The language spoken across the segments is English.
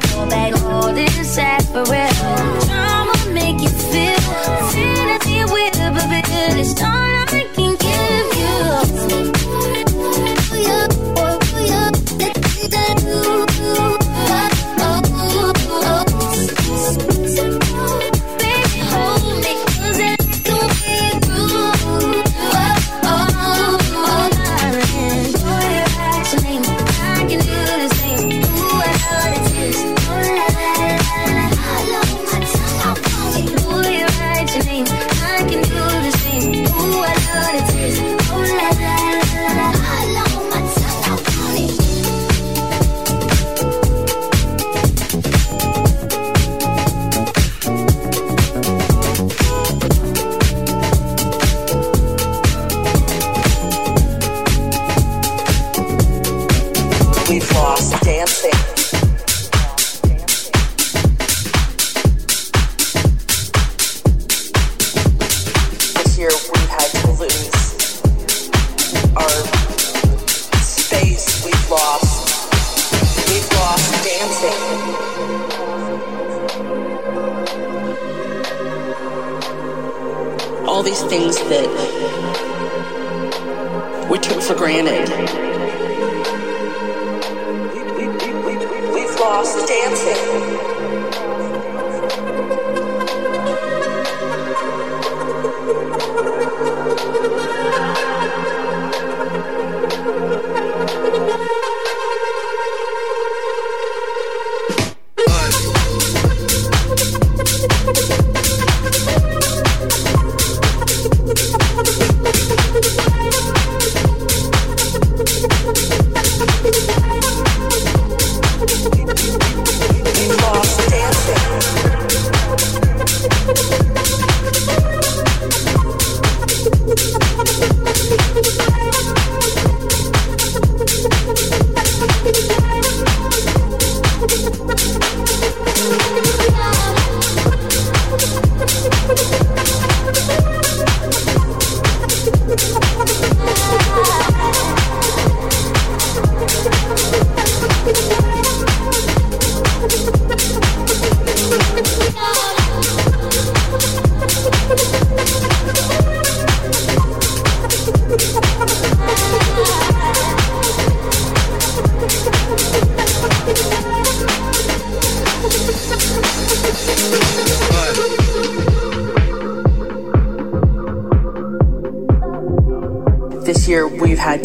life.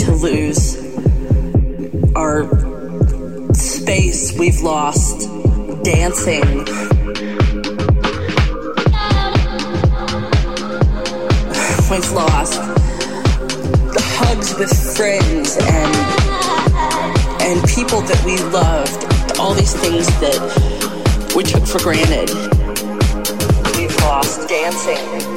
to lose our space we've lost dancing. We've lost hugs with friends and and people that we loved. All these things that we took for granted. We've lost dancing.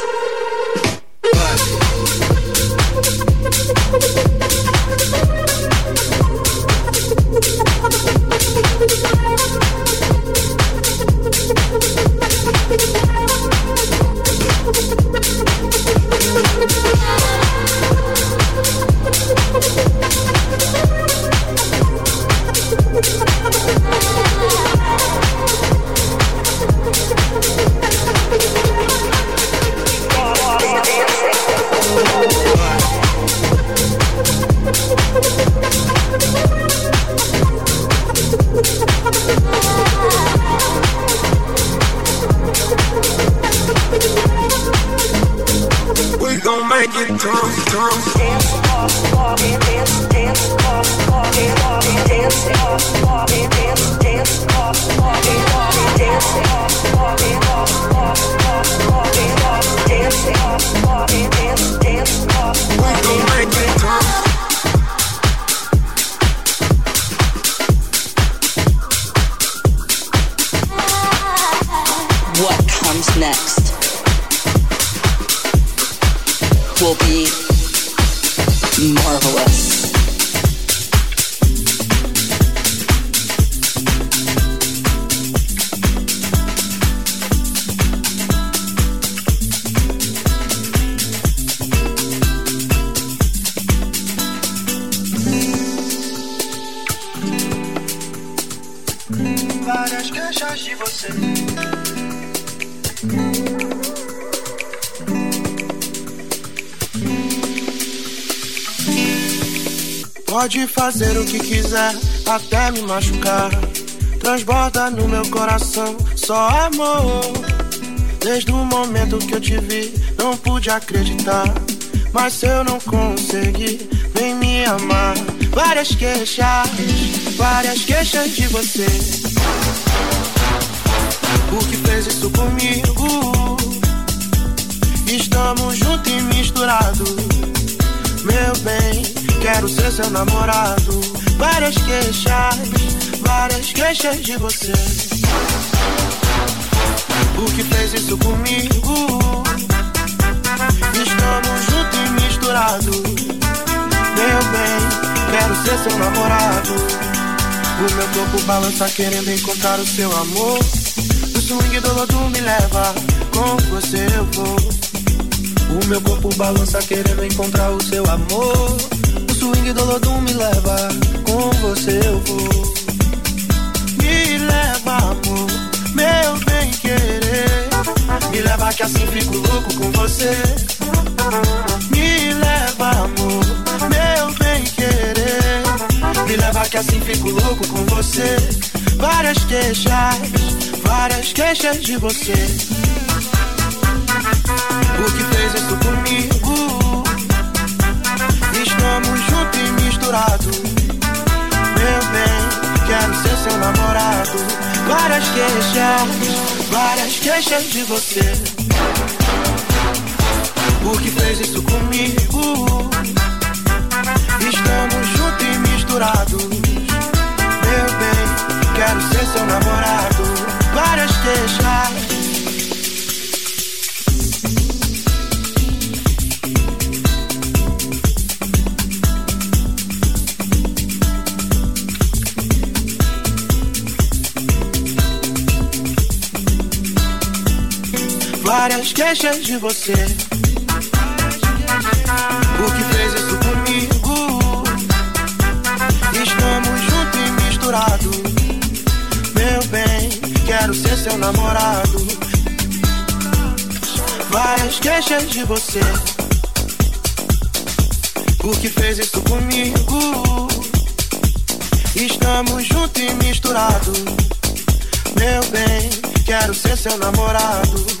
Me machucar. Transborda no meu coração só amor. Desde o momento que eu te vi, não pude acreditar. Mas se eu não consegui, vem me amar. Várias queixas, várias queixas de você. O que fez isso comigo? Estamos juntos e misturados. Meu bem, quero ser seu namorado. Várias queixas, várias queixas de você. O que fez isso comigo? Estamos juntos e misturados. Meu bem, quero ser seu namorado. O meu corpo balança querendo encontrar o seu amor. O swing do lodo me leva, com você eu vou. O meu corpo balança querendo encontrar o seu amor. Swing do lodo me leva, com você eu vou. Me leva, amor, meu bem querer. Me leva que assim fico louco com você. Me leva, amor, meu bem querer. Me leva que assim fico louco com você. Várias queixas, várias queixas de você. O que fez isso comigo? Misturados. Meu bem, quero ser seu namorado. Várias queixas, várias queixas de você. O que fez isso comigo? Estamos juntos e misturados. Meu bem, quero ser seu namorado. Várias queixas. Várias queixas de você. O que fez isso comigo? Estamos juntos e misturados. Meu bem, quero ser seu namorado. Várias queixas de você. O que fez isso comigo? Estamos juntos e misturados. Meu bem, quero ser seu namorado.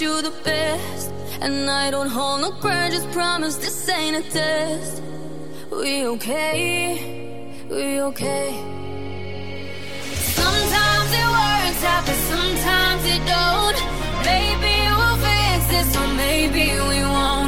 you the best. And I don't hold no grudges. promise this ain't a test. We okay, we okay. Sometimes it works out, but sometimes it don't. Maybe we'll fix this, or maybe we won't.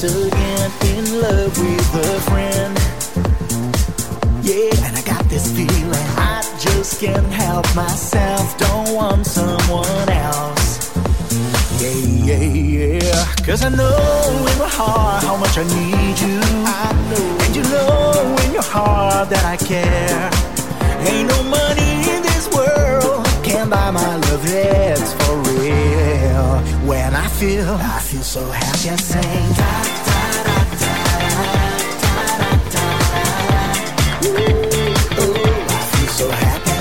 Once again in love with a friend. Yeah, and I got this feeling I just can't help myself. Don't want someone else. Yeah, yeah, yeah. Cause I know in my heart how much I need you. I know. And you know in your heart that I care. Ain't no money in this world can buy my love, it's feel, I feel so happy, I sing. I feel so happy, I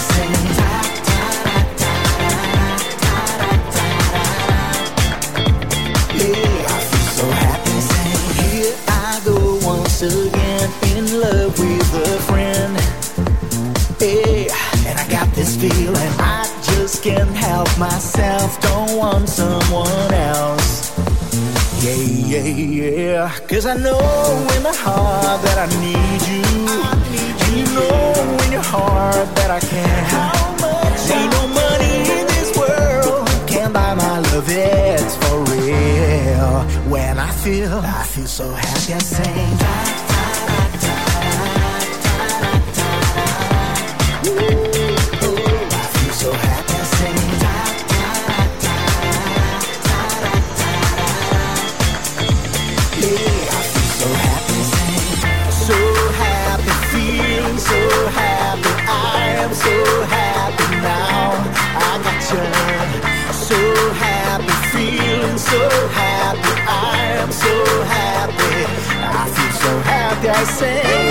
I feel so happy, I. Here I go once again in love with a friend. Yeah, and I got this feeling can't help myself. Don't want someone else. Yeah, yeah, yeah. Cause I know in my heart that I need you. And you know in your heart that I can. Ain't no money in this world can buy my love, it's for real. When I feel, I feel so happy, I sing. Happy,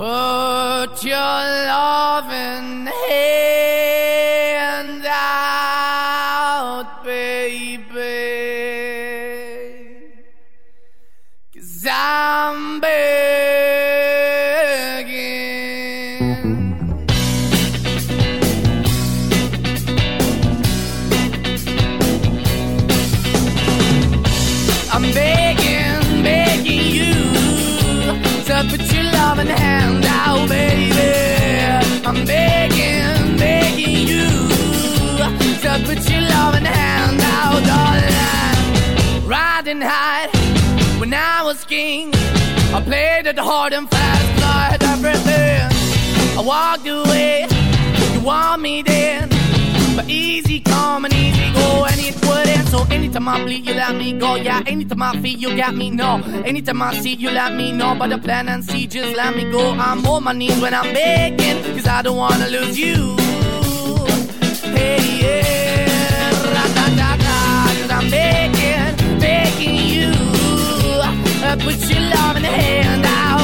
Put your loving hand hard and fast, 'cause I had everything. I walked away, you want me then. But easy come and easy go, and it wouldn't. So anytime I bleed, you let me go. Yeah, anytime I feel, you got me. No, anytime I see, you let me know. But the plan and see, just let me go. I'm on my knees when I'm begging, cause I don't wanna lose you. Hey, yeah, cause. Uh, your love in the hand. I'm begging, begging you. And put your love in the hand darling.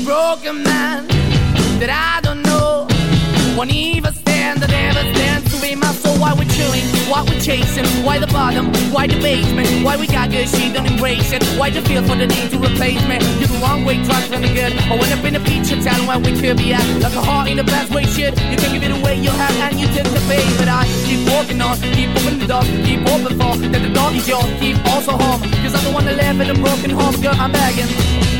A broken man that I don't know. Won't even stand, I never stand to be my soul. Why we're chilling, why we're chasing, why the bottom, why the basement, why we got good, she don't embrace it. Why the feel for the need to replace me? You're the wrong way, trying to the good. I went up in the feature, telling where we could be at. Like a heart in the best way, shit. You can give it away, you have, and you take the bait. But I keep walking on, keep opening the door, keep open for that the door is yours, keep also home. Cause the one that live in a broken home, girl, I'm begging.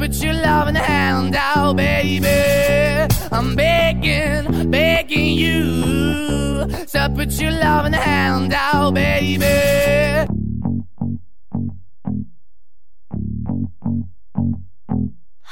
put your loving hand out, baby. I'm begging, begging you So put your loving hand out, baby.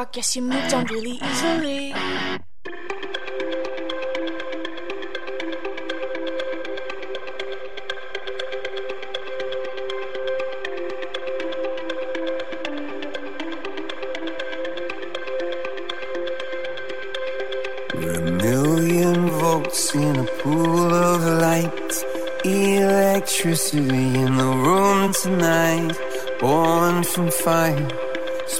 I guess you moved on really easily. A million volts in a pool of light. Electricity in the room tonight. Born from fire,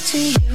To you.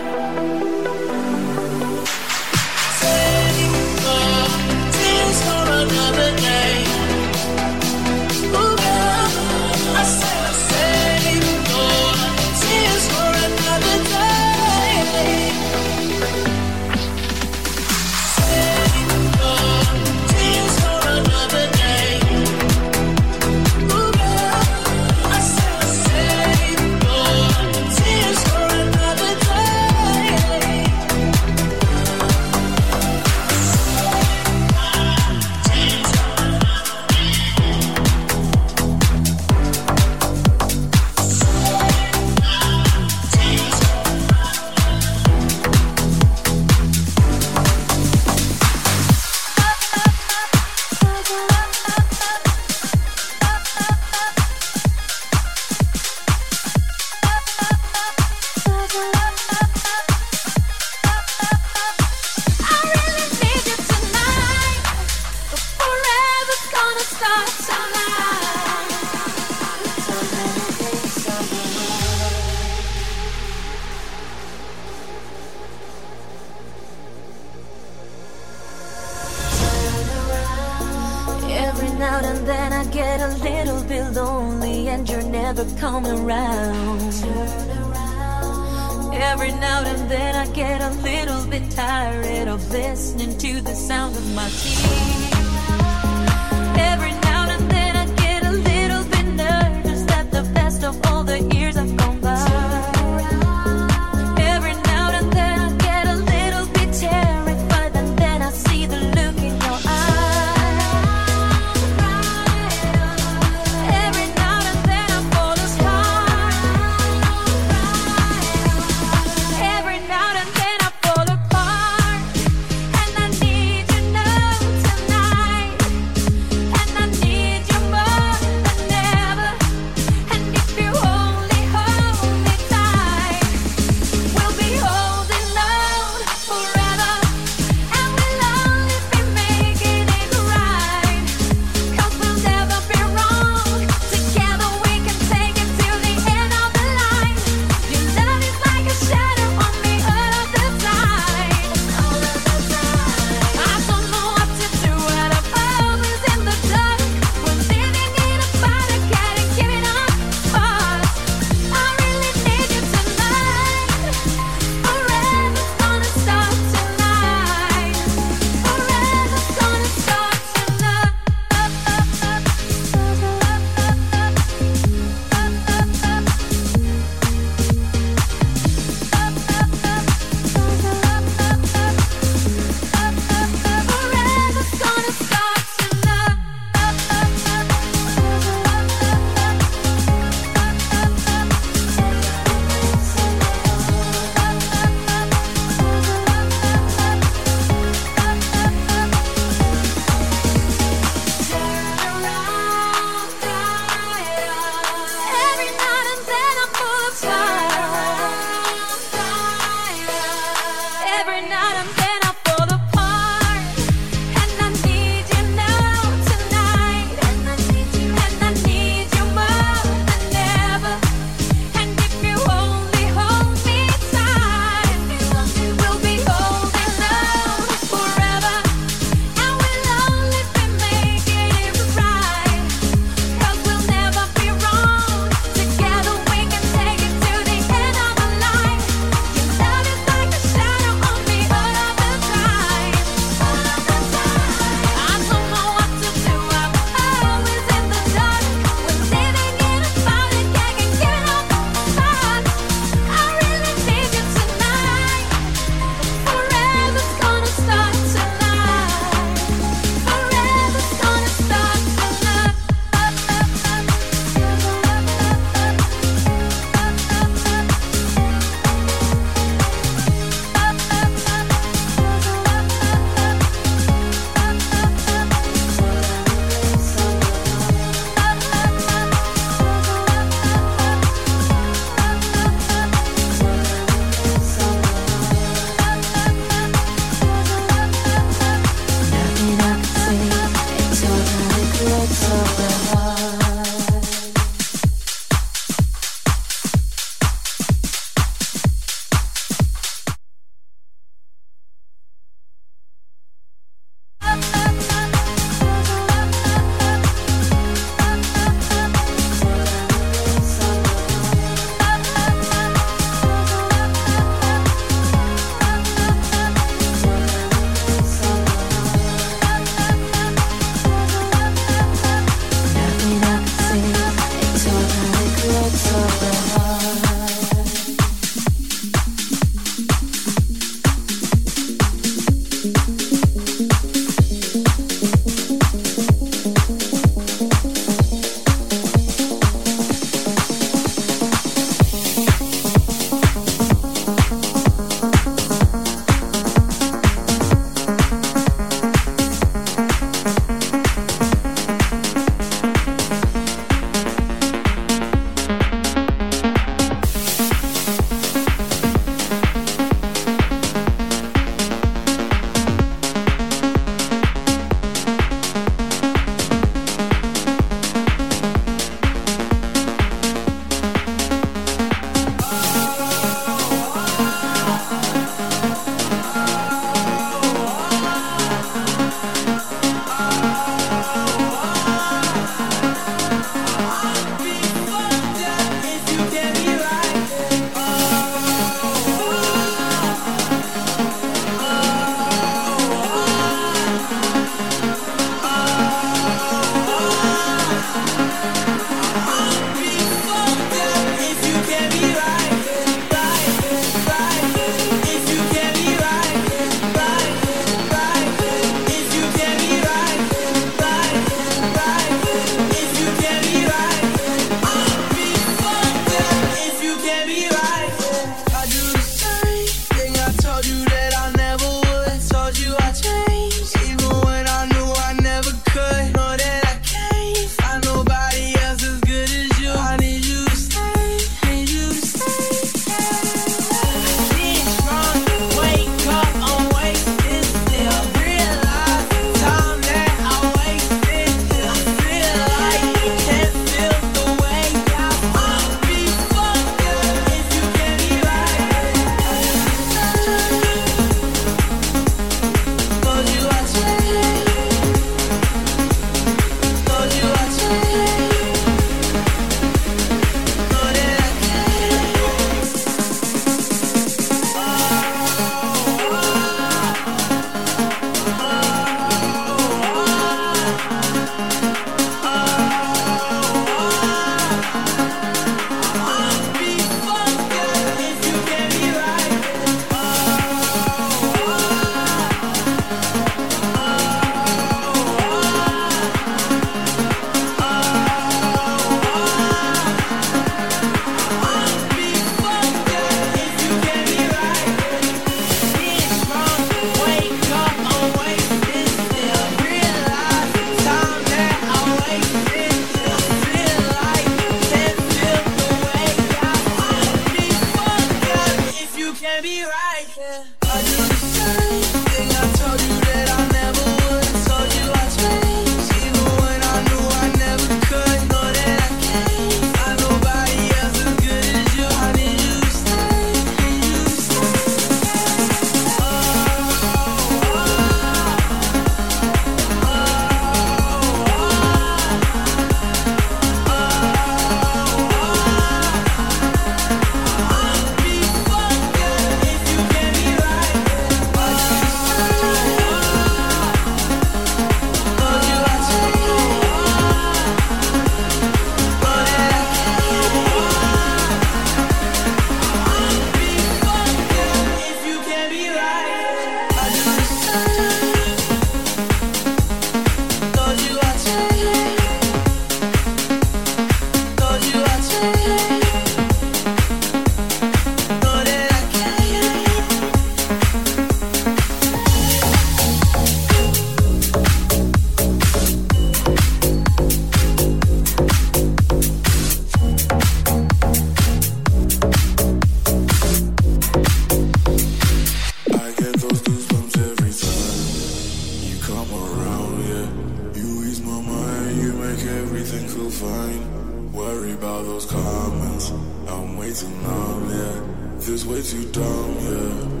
everything feel fine. Worry about those comments. I'm way too numb, yeah. This way too dumb, yeah.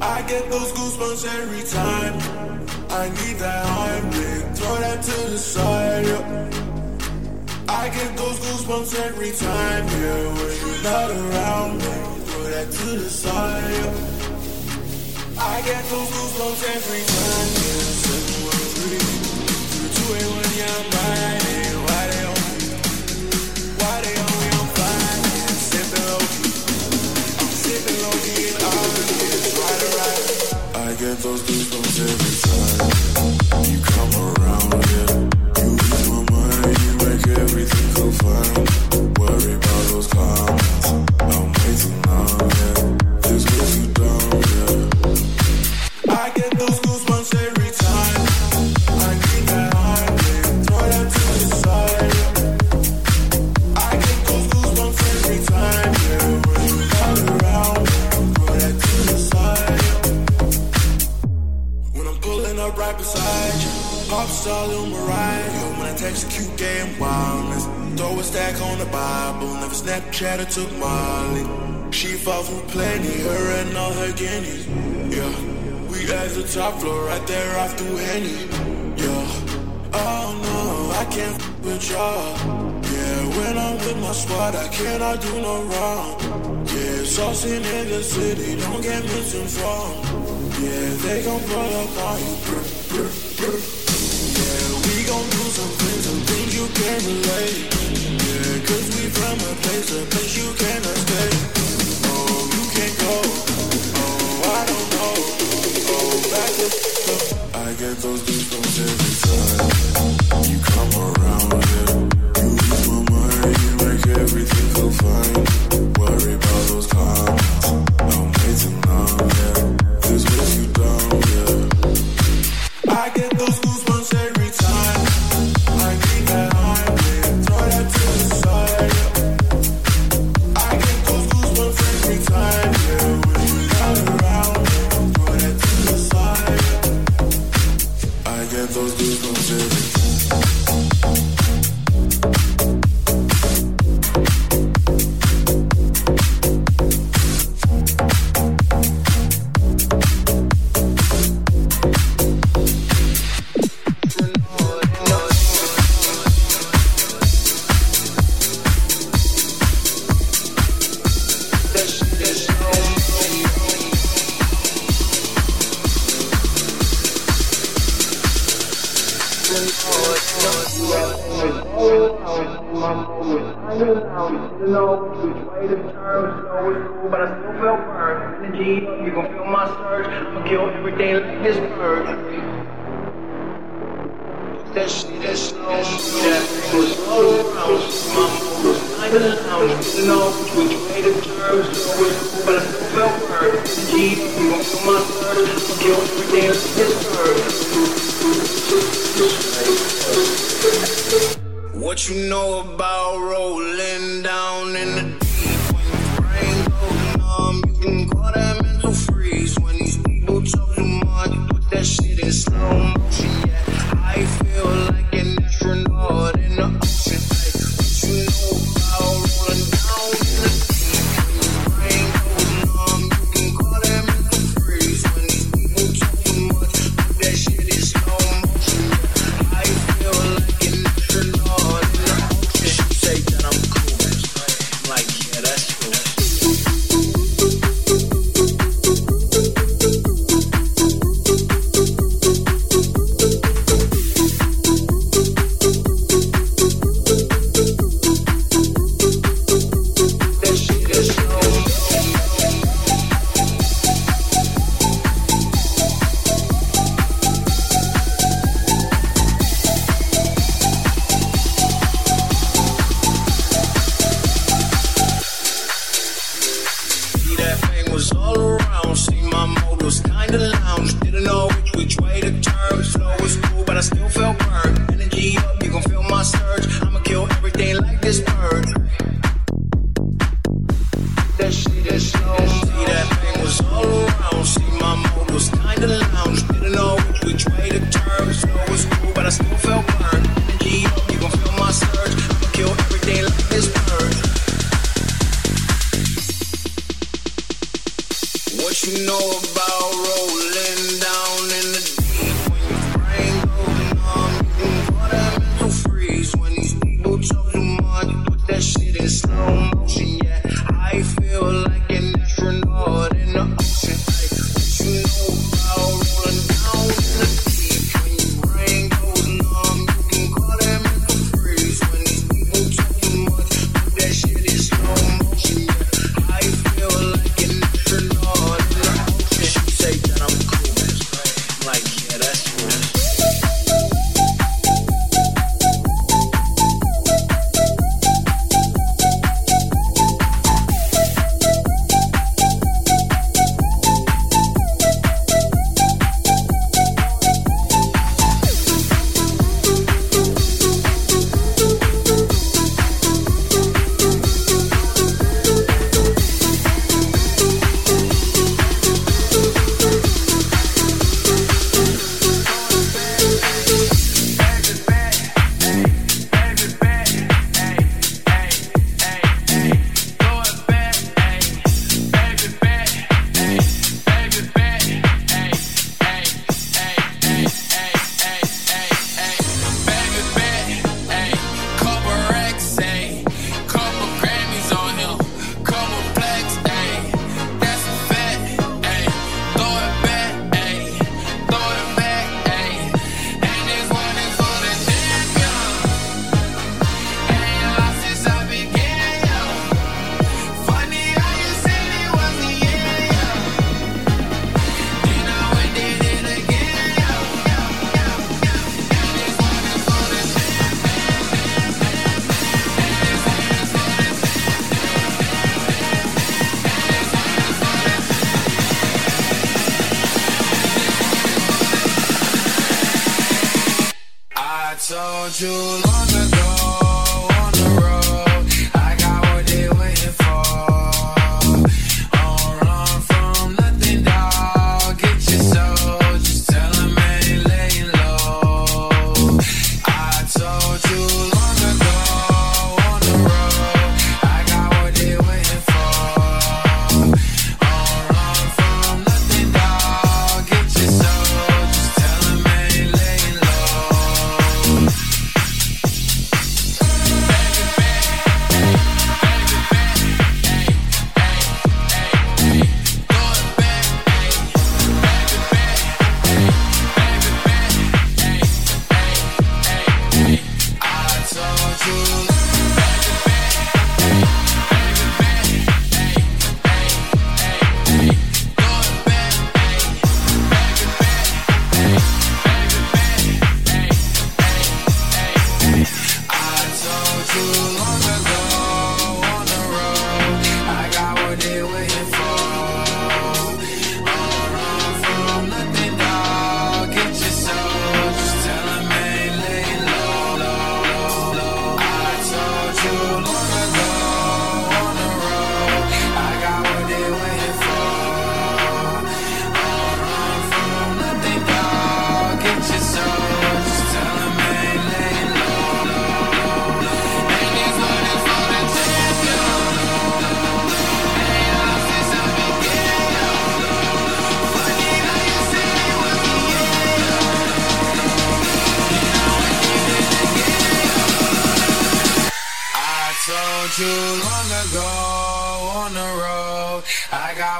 I get those goosebumps every time. I need that hybrid. Throw that to the side, yeah. I get those goosebumps every time, yeah. When you're not around me, throw that to the side, yeah. I get those goosebumps every time, yeah everything feel fine. Worry about those comments, I'm way too pop star Lil Mariah. Yo, when I text a cute game wildness, throw a stack on the Bible. Never Snapchat or took Molly. She fought for plenty, her and all her guineas. Yeah, we at the top floor, right there off through Henny. Yeah, oh no, I can't f- with y'all. Yeah, when I'm with my squad, I cannot do no wrong. Yeah, saucing in the city, don't get misinformed. Yeah, they gon' pull up on you. brr, brr, brr. Can't relate. From a place, a place you cannot stay. Oh, you can't go. Oh, I don't know. Oh, back to I get those But I still felt burned. Energy up, you gon' feel my surge. I'ma kill everything like this bird. That shit, that shit, that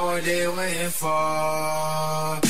what they waiting for.